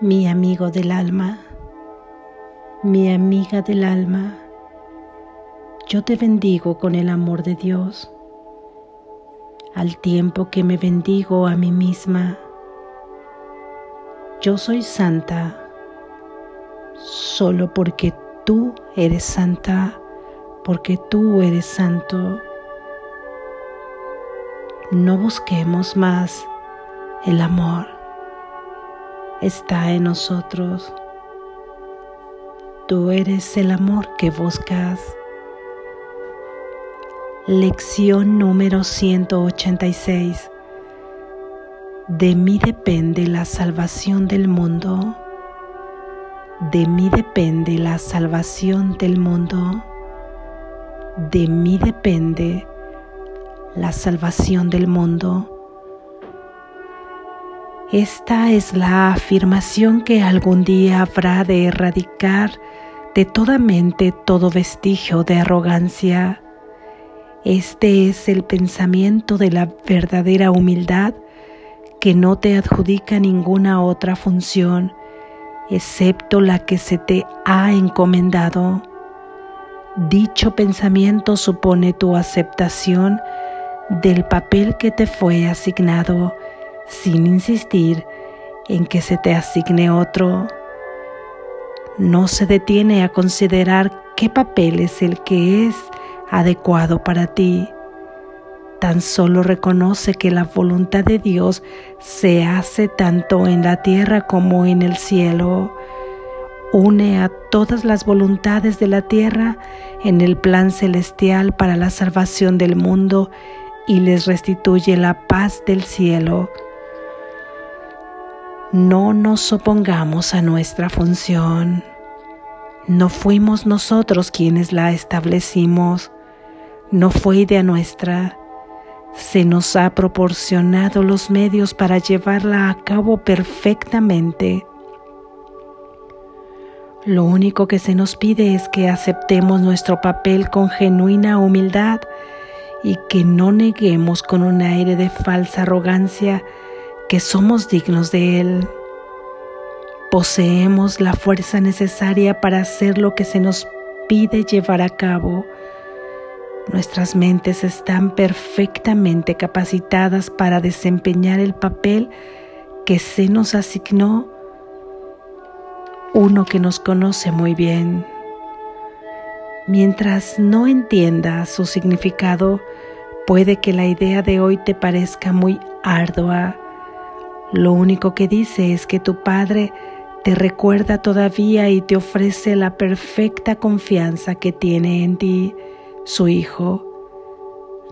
mi amigo del alma, mi amiga del alma, yo te bendigo con el amor de Dios, al tiempo que me bendigo a mí misma. Yo soy santa solo porque tú eres santa, porque tú eres santo. No busquemos más el amor está en nosotros. Tú eres el amor que buscas. Lección número 186. De mí depende la salvación del mundo. De mí depende la salvación del mundo. De mí depende la salvación del mundo. Esta es la afirmación que algún día habrá de erradicar de toda mente todo vestigio de arrogancia. Este es el pensamiento de la verdadera humildad que no te adjudica ninguna otra función excepto la que se te ha encomendado. Dicho pensamiento supone tu aceptación del papel que te fue asignado sin insistir en que se te asigne otro. No se detiene a considerar qué papel es el que es adecuado para ti. Tan solo reconoce que la voluntad de Dios se hace tanto en la tierra como en el cielo. Une a todas las voluntades de la tierra en el plan celestial para la salvación del mundo y les restituye la paz del cielo no nos opongamos a nuestra función. No fuimos nosotros quienes la establecimos, no fue idea nuestra. Se nos ha proporcionado los medios para llevarla a cabo perfectamente. Lo único que se nos pide es que aceptemos nuestro papel con genuina humildad y que no neguemos con un aire de falsa arrogancia que somos dignos de Él. Poseemos la fuerza necesaria para hacer lo que se nos pide llevar a cabo. Nuestras mentes están perfectamente capacitadas para desempeñar el papel que se nos asignó uno que nos conoce muy bien. Mientras no entiendas su significado, puede que la idea de hoy te parezca muy ardua lo único que dice es que tu Padre te recuerda todavía y te ofrece la perfecta confianza que tiene en ti, su Hijo.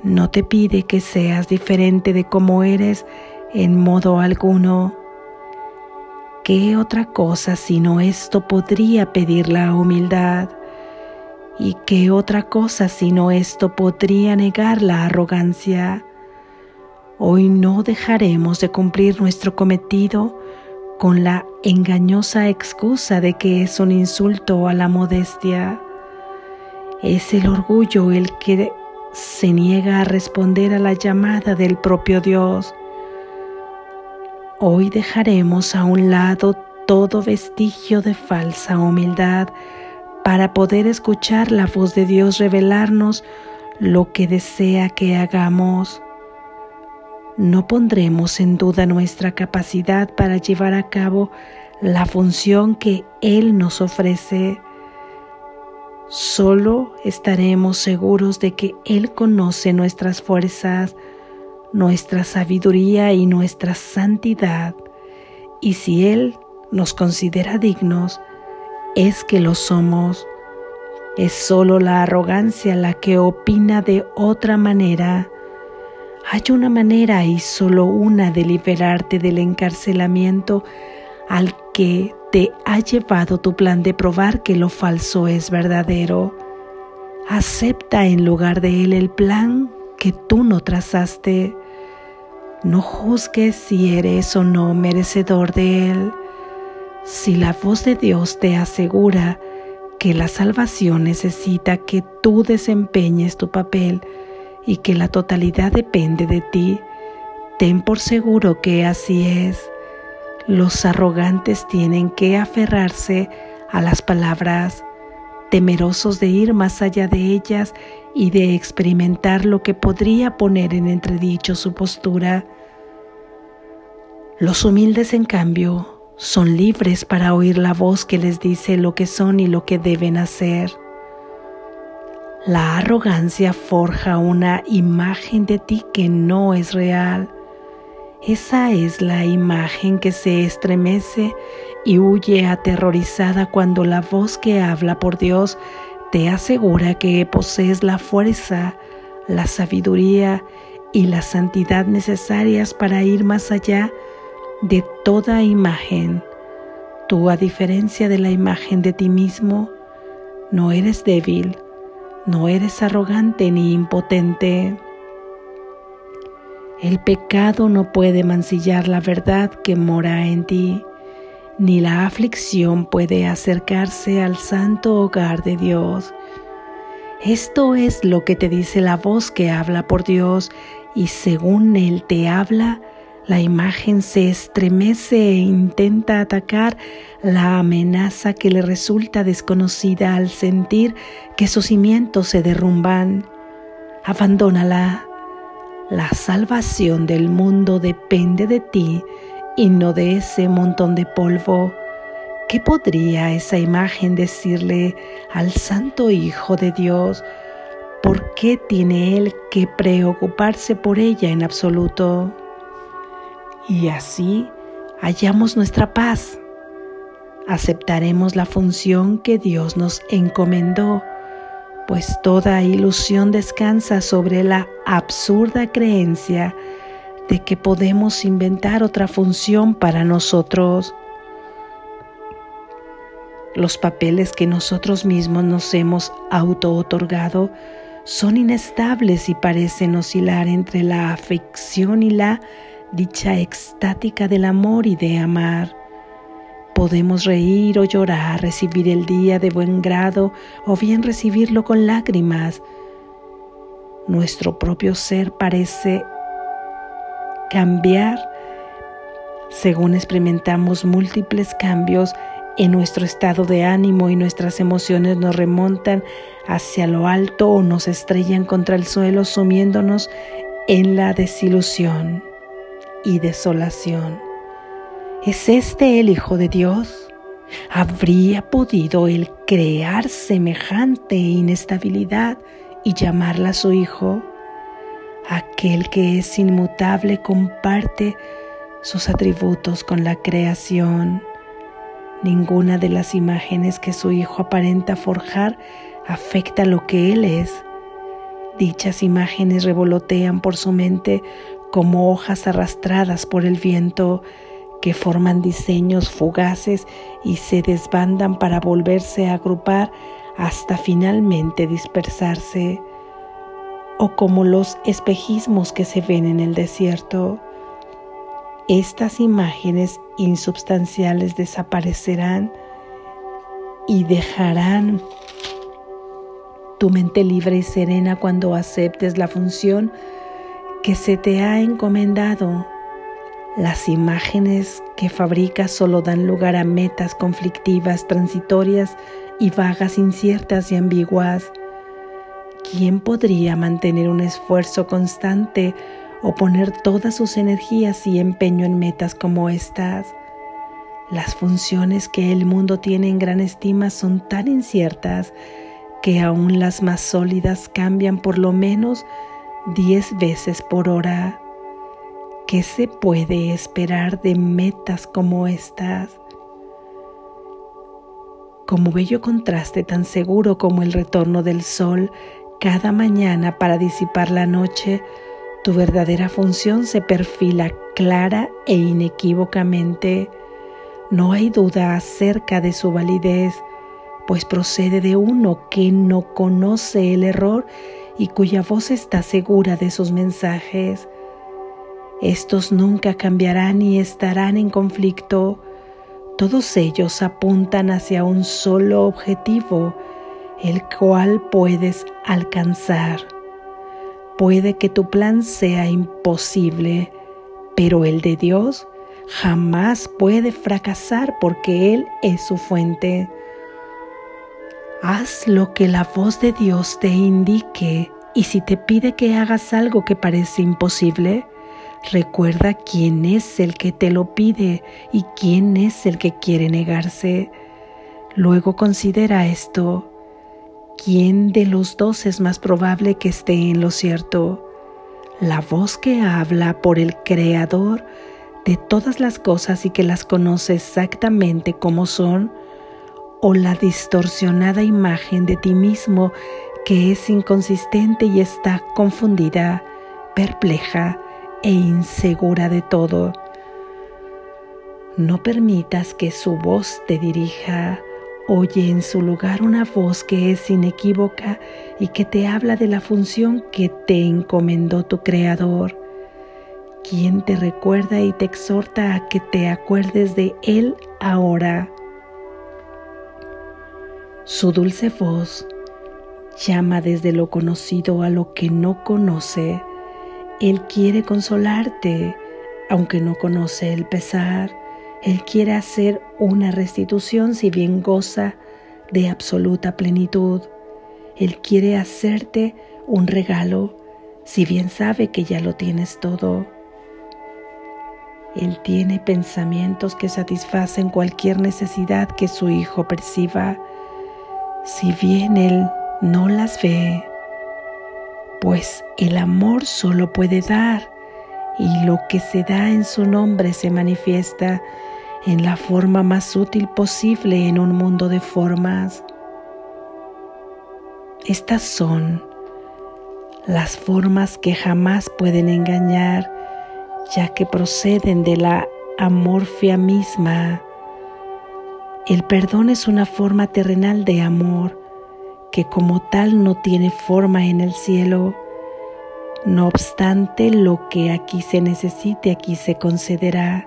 No te pide que seas diferente de como eres en modo alguno. ¿Qué otra cosa sino esto podría pedir la humildad? ¿Y qué otra cosa sino esto podría negar la arrogancia? Hoy no dejaremos de cumplir nuestro cometido con la engañosa excusa de que es un insulto a la modestia. Es el orgullo el que se niega a responder a la llamada del propio Dios. Hoy dejaremos a un lado todo vestigio de falsa humildad para poder escuchar la voz de Dios revelarnos lo que desea que hagamos no pondremos en duda nuestra capacidad para llevar a cabo la función que Él nos ofrece. Solo estaremos seguros de que Él conoce nuestras fuerzas, nuestra sabiduría y nuestra santidad. Y si Él nos considera dignos, es que lo somos. Es solo la arrogancia la que opina de otra manera hay una manera y solo una de liberarte del encarcelamiento al que te ha llevado tu plan de probar que lo falso es verdadero. Acepta en lugar de él el plan que tú no trazaste. No juzgues si eres o no merecedor de él. Si la voz de Dios te asegura que la salvación necesita que tú desempeñes tu papel, y que la totalidad depende de ti, ten por seguro que así es. Los arrogantes tienen que aferrarse a las palabras, temerosos de ir más allá de ellas y de experimentar lo que podría poner en entredicho su postura. Los humildes, en cambio, son libres para oír la voz que les dice lo que son y lo que deben hacer. La arrogancia forja una imagen de ti que no es real esa es la imagen que se estremece y huye aterrorizada cuando la voz que habla por Dios te asegura que posees la fuerza, la sabiduría y la santidad necesarias para ir más allá de toda imagen. Tú, a diferencia de la imagen de ti mismo, no eres débil, no eres arrogante ni impotente. El pecado no puede mancillar la verdad que mora en ti, ni la aflicción puede acercarse al santo hogar de Dios. Esto es lo que te dice la voz que habla por Dios y según Él te habla, la imagen se estremece e intenta atacar la amenaza que le resulta desconocida al sentir que sus cimientos se derrumban. Abandónala la salvación del mundo depende de ti y no de ese montón de polvo. ¿Qué podría esa imagen decirle al Santo Hijo de Dios? ¿Por qué tiene Él que preocuparse por ella en absoluto? Y así hallamos nuestra paz. Aceptaremos la función que Dios nos encomendó pues toda ilusión descansa sobre la absurda creencia de que podemos inventar otra función para nosotros. Los papeles que nosotros mismos nos hemos auto-otorgado son inestables y parecen oscilar entre la afección y la dicha extática del amor y de amar. Podemos reír o llorar, recibir el día de buen grado o bien recibirlo con lágrimas. Nuestro propio ser parece cambiar según experimentamos múltiples cambios en nuestro estado de ánimo y nuestras emociones nos remontan hacia lo alto o nos estrellan contra el suelo sumiéndonos en la desilusión y desolación. ¿Es este el Hijo de Dios? ¿Habría podido él crear semejante inestabilidad y llamarla su Hijo? Aquel que es inmutable comparte sus atributos con la creación. Ninguna de las imágenes que su Hijo aparenta forjar afecta lo que Él es. Dichas imágenes revolotean por su mente como hojas arrastradas por el viento que forman diseños fugaces y se desbandan para volverse a agrupar hasta finalmente dispersarse, o como los espejismos que se ven en el desierto. Estas imágenes insubstanciales desaparecerán y dejarán tu mente libre y serena cuando aceptes la función que se te ha encomendado las imágenes que fabricas solo dan lugar a metas conflictivas, transitorias y vagas, inciertas y ambiguas. ¿Quién podría mantener un esfuerzo constante o poner todas sus energías y empeño en metas como estas? Las funciones que el mundo tiene en gran estima son tan inciertas que aún las más sólidas cambian por lo menos diez veces por hora. ¿Qué se puede esperar de metas como estas? Como bello contraste tan seguro como el retorno del sol cada mañana para disipar la noche, tu verdadera función se perfila clara e inequívocamente. No hay duda acerca de su validez, pues procede de uno que no conoce el error y cuya voz está segura de sus mensajes. Estos nunca cambiarán y estarán en conflicto. Todos ellos apuntan hacia un solo objetivo, el cual puedes alcanzar. Puede que tu plan sea imposible, pero el de Dios jamás puede fracasar porque Él es su fuente. Haz lo que la voz de Dios te indique y si te pide que hagas algo que parece imposible, recuerda quién es el que te lo pide y quién es el que quiere negarse. Luego considera esto. ¿Quién de los dos es más probable que esté en lo cierto? La voz que habla por el Creador de todas las cosas y que las conoce exactamente como son, o la distorsionada imagen de ti mismo que es inconsistente y está confundida, perpleja e insegura de todo. No permitas que su voz te dirija. Oye en su lugar una voz que es inequívoca y que te habla de la función que te encomendó tu Creador, quien te recuerda y te exhorta a que te acuerdes de Él ahora. Su dulce voz llama desde lo conocido a lo que no conoce. Él quiere consolarte, aunque no conoce el pesar. Él quiere hacer una restitución si bien goza de absoluta plenitud. Él quiere hacerte un regalo si bien sabe que ya lo tienes todo. Él tiene pensamientos que satisfacen cualquier necesidad que su hijo perciba si bien Él no las ve, pues el amor solo puede dar y lo que se da en su nombre se manifiesta en la forma más útil posible en un mundo de formas. Estas son las formas que jamás pueden engañar, ya que proceden de la amorfia misma el perdón es una forma terrenal de amor que como tal no tiene forma en el cielo. No obstante, lo que aquí se necesite, aquí se concederá.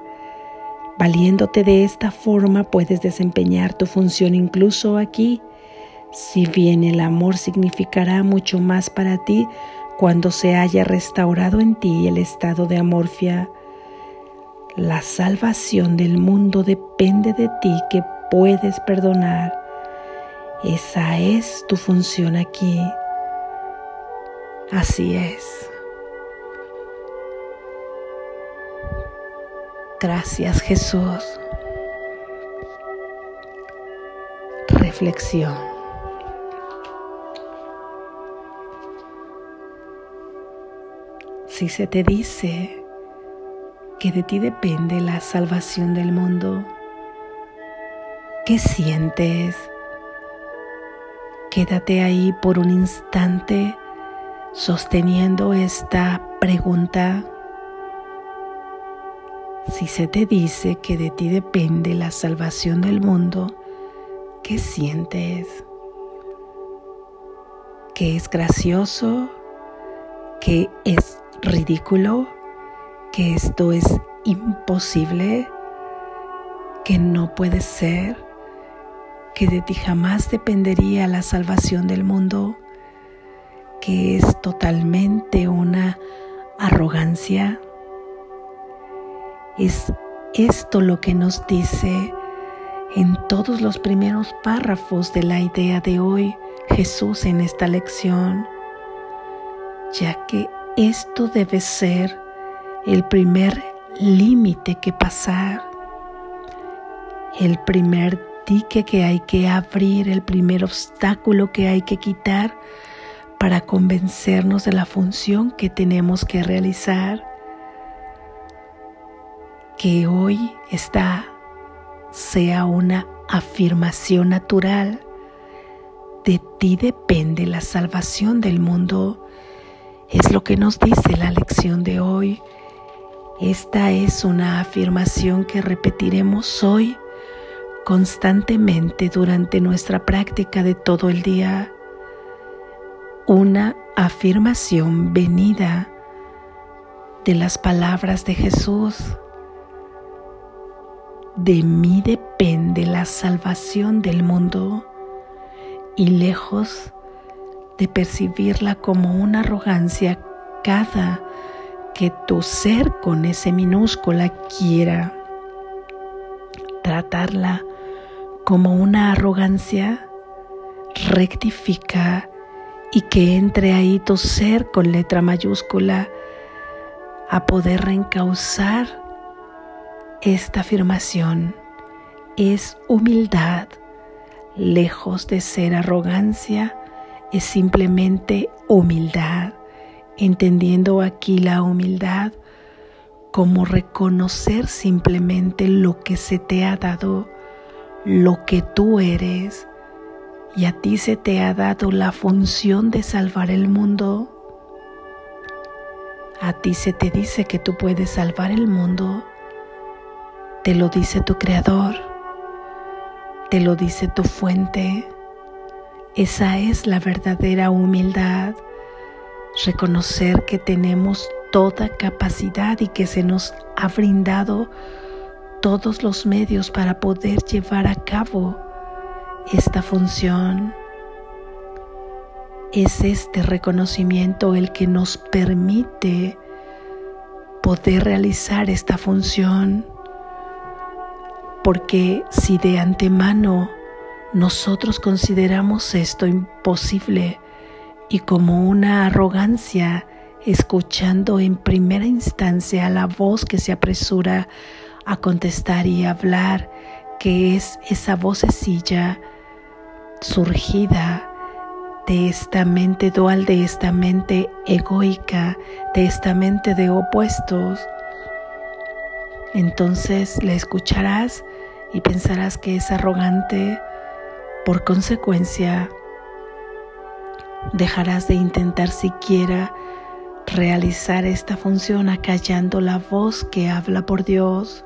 Valiéndote de esta forma puedes desempeñar tu función incluso aquí, si bien el amor significará mucho más para ti cuando se haya restaurado en ti el estado de amorfia. La salvación del mundo depende de ti que puedes perdonar. Esa es tu función aquí. Así es. Gracias Jesús. Reflexión. Si se te dice que de ti depende la salvación del mundo, ¿Qué sientes? Quédate ahí por un instante sosteniendo esta pregunta. Si se te dice que de ti depende la salvación del mundo, ¿qué sientes? ¿Que es gracioso? ¿Que es ridículo? ¿Que esto es imposible? ¿Que no puede ser? Que de ti jamás dependería la salvación del mundo, que es totalmente una arrogancia. Es esto lo que nos dice en todos los primeros párrafos de la idea de hoy Jesús en esta lección, ya que esto debe ser el primer límite que pasar, el primer que hay que abrir, el primer obstáculo que hay que quitar para convencernos de la función que tenemos que realizar. Que hoy esta sea una afirmación natural. De ti depende la salvación del mundo. Es lo que nos dice la lección de hoy. Esta es una afirmación que repetiremos hoy constantemente durante nuestra práctica de todo el día una afirmación venida de las palabras de Jesús. De mí depende la salvación del mundo y lejos de percibirla como una arrogancia cada que tu ser con ese minúscula quiera tratarla como una arrogancia, rectifica y que entre ahí tu ser con letra mayúscula a poder reencauzar esta afirmación. Es humildad, lejos de ser arrogancia, es simplemente humildad, entendiendo aquí la humildad como reconocer simplemente lo que se te ha dado, lo que tú eres, y a ti se te ha dado la función de salvar el mundo. A ti se te dice que tú puedes salvar el mundo. Te lo dice tu creador. Te lo dice tu fuente. Esa es la verdadera humildad. Reconocer que tenemos toda capacidad y que se nos ha brindado todos los medios para poder llevar a cabo esta función. Es este reconocimiento el que nos permite poder realizar esta función, porque si de antemano nosotros consideramos esto imposible y como una arrogancia, escuchando en primera instancia la voz que se apresura a contestar y hablar, que es esa vocecilla surgida de esta mente dual, de esta mente egoica, de esta mente de opuestos, entonces la escucharás y pensarás que es arrogante. Por consecuencia, dejarás de intentar siquiera realizar esta función acallando la voz que habla por Dios.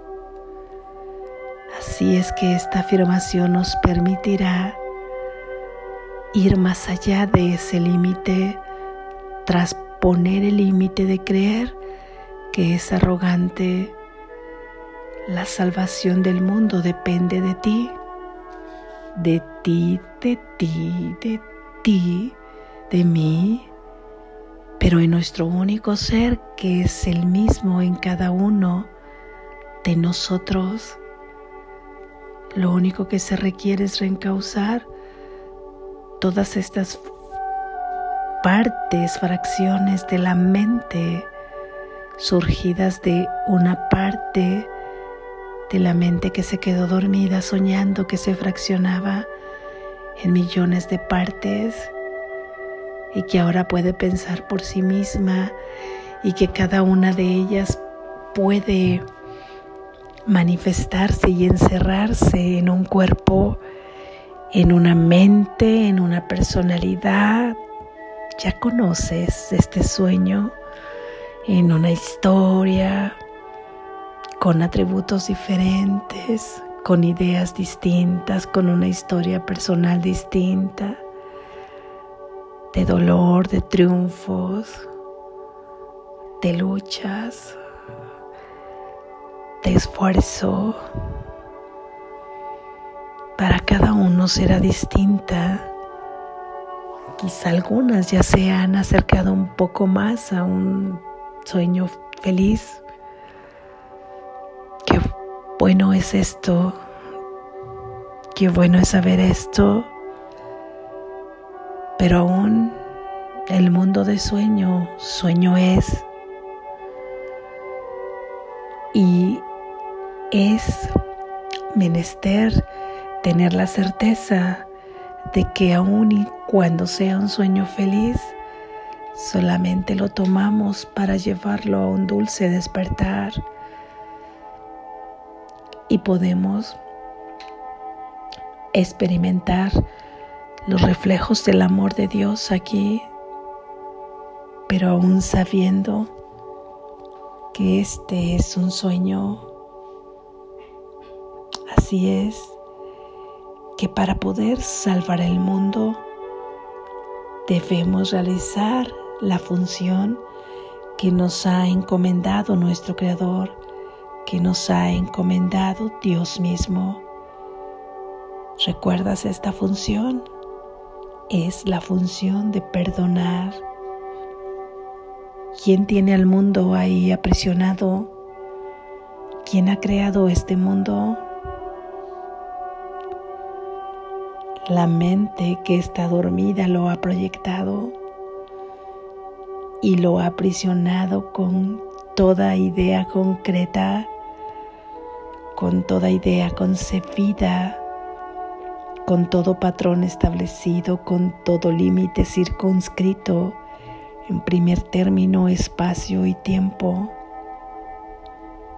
Así es que esta afirmación nos permitirá ir más allá de ese límite, tras poner el límite de creer que es arrogante. La salvación del mundo depende de ti, de ti, de ti, de ti, de mí, pero en nuestro único ser que es el mismo en cada uno de nosotros. Lo único que se requiere es reencauzar todas estas partes, fracciones de la mente surgidas de una parte de la mente que se quedó dormida soñando que se fraccionaba en millones de partes y que ahora puede pensar por sí misma y que cada una de ellas puede manifestarse y encerrarse en un cuerpo en una mente, en una personalidad. Ya conoces este sueño en una historia con atributos diferentes, con ideas distintas, con una historia personal distinta, de dolor, de triunfos, de luchas, de esfuerzo, para cada uno será distinta. Quizá algunas ya se han acercado un poco más a un sueño feliz. Qué bueno es esto. Qué bueno es saber esto. Pero aún el mundo de sueño, sueño es. Y es menester tener la certeza de que aun y cuando sea un sueño feliz, solamente lo tomamos para llevarlo a un dulce despertar y podemos experimentar los reflejos del amor de Dios aquí, pero aún sabiendo que este es un sueño. Así es que para poder salvar el mundo debemos realizar la función que nos ha encomendado nuestro Creador, que nos ha encomendado Dios mismo. ¿Recuerdas esta función? Es la función de perdonar. ¿Quién tiene al mundo ahí aprisionado? ¿Quién ha creado este mundo? La mente que está dormida lo ha proyectado y lo ha aprisionado con toda idea concreta, con toda idea concebida, con todo patrón establecido, con todo límite circunscrito, en primer término, espacio y tiempo.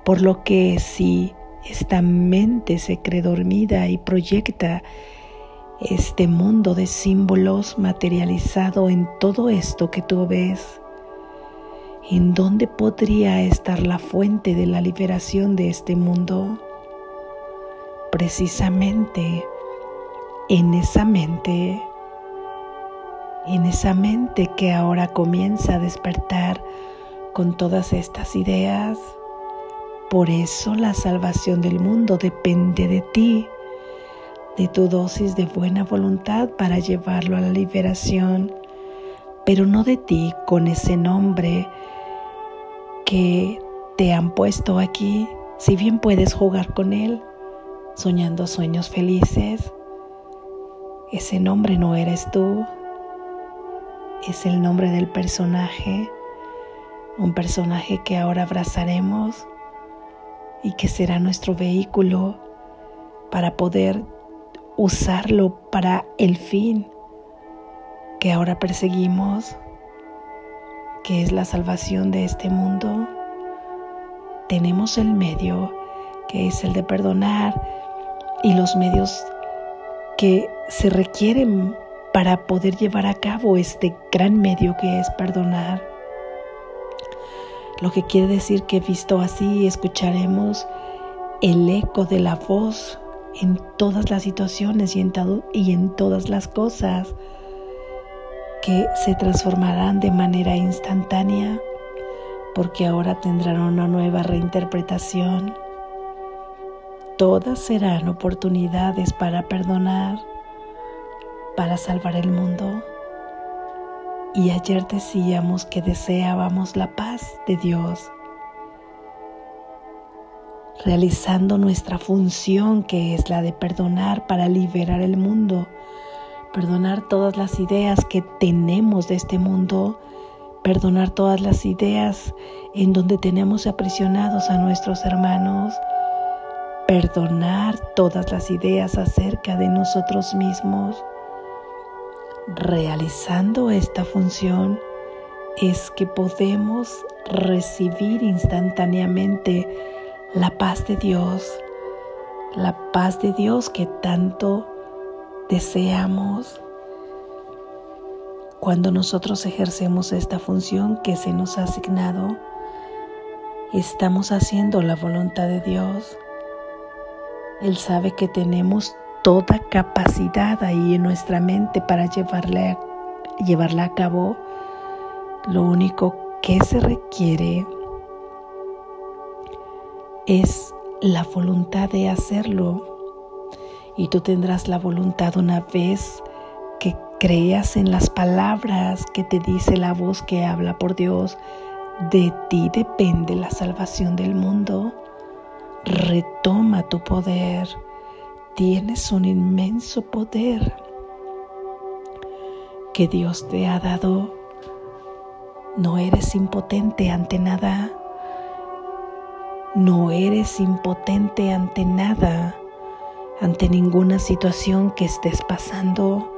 Por lo que si esta mente se cree dormida y proyecta este mundo de símbolos materializado en todo esto que tú ves, ¿en dónde podría estar la fuente de la liberación de este mundo? Precisamente en esa mente, en esa mente que ahora comienza a despertar con todas estas ideas. Por eso la salvación del mundo depende de ti, de tu dosis de buena voluntad para llevarlo a la liberación, pero no de ti con ese nombre que te han puesto aquí, si bien puedes jugar con él, soñando sueños felices. Ese nombre no eres tú, es el nombre del personaje, un personaje que ahora abrazaremos y que será nuestro vehículo para poder usarlo para el fin que ahora perseguimos que es la salvación de este mundo, tenemos el medio que es el de perdonar y los medios que se requieren para poder llevar a cabo este gran medio que es perdonar. Lo que quiere decir que visto así escucharemos el eco de la voz en todas las situaciones y en, todas las cosas que se transformarán de manera instantánea porque ahora tendrán una nueva reinterpretación. Todas serán oportunidades para perdonar, para salvar el mundo. Y ayer decíamos que deseábamos la paz de Dios, realizando nuestra función que es la de perdonar para liberar el mundo perdonar todas las ideas que tenemos de este mundo, perdonar todas las ideas en donde tenemos aprisionados a nuestros hermanos, perdonar todas las ideas acerca de nosotros mismos. Realizando esta función es que podemos recibir instantáneamente la paz de Dios, la paz de Dios que tanto deseamos cuando nosotros ejercemos esta función que se nos ha asignado, estamos haciendo la voluntad de Dios. Él sabe que tenemos toda capacidad ahí en nuestra mente para llevarla, llevarla a cabo. Lo único que se requiere es la voluntad de hacerlo y tú tendrás la voluntad una vez que creas en las palabras que te dice la voz que habla por Dios. De ti depende la salvación del mundo. Retoma tu poder. Tienes un inmenso poder que Dios te ha dado. No eres impotente ante nada. No eres impotente ante nada ante ninguna situación que estés pasando,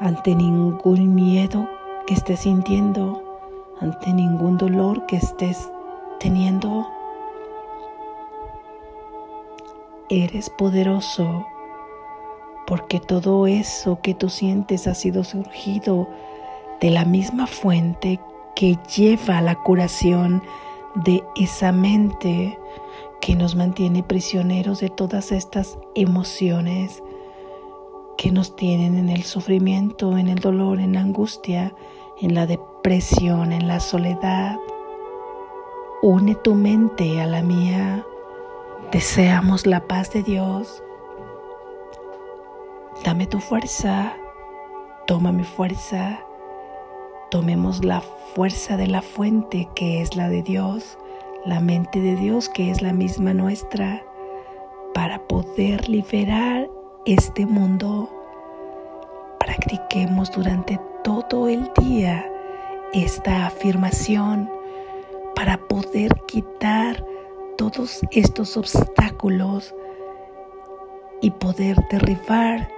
ante ningún miedo que estés sintiendo, ante ningún dolor que estés teniendo. Eres poderoso porque todo eso que tú sientes ha sido surgido de la misma fuente que lleva a la curación de esa mente que nos mantiene prisioneros de todas estas emociones que nos tienen en el sufrimiento, en el dolor, en la angustia, en la depresión, en la soledad. Une tu mente a la mía. Deseamos la paz de Dios. Dame tu fuerza. Toma mi fuerza. Tomemos la fuerza de la fuente que es la de Dios la mente de Dios que es la misma nuestra para poder liberar este mundo. Practiquemos durante todo el día esta afirmación para poder quitar todos estos obstáculos y poder derribar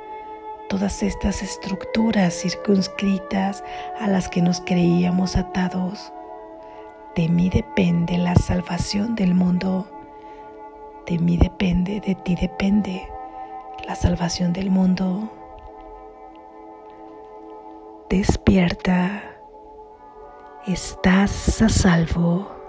todas estas estructuras circunscritas a las que nos creíamos atados. De mí depende la salvación del mundo. De mí depende, de ti depende la salvación del mundo. Despierta. Estás a salvo.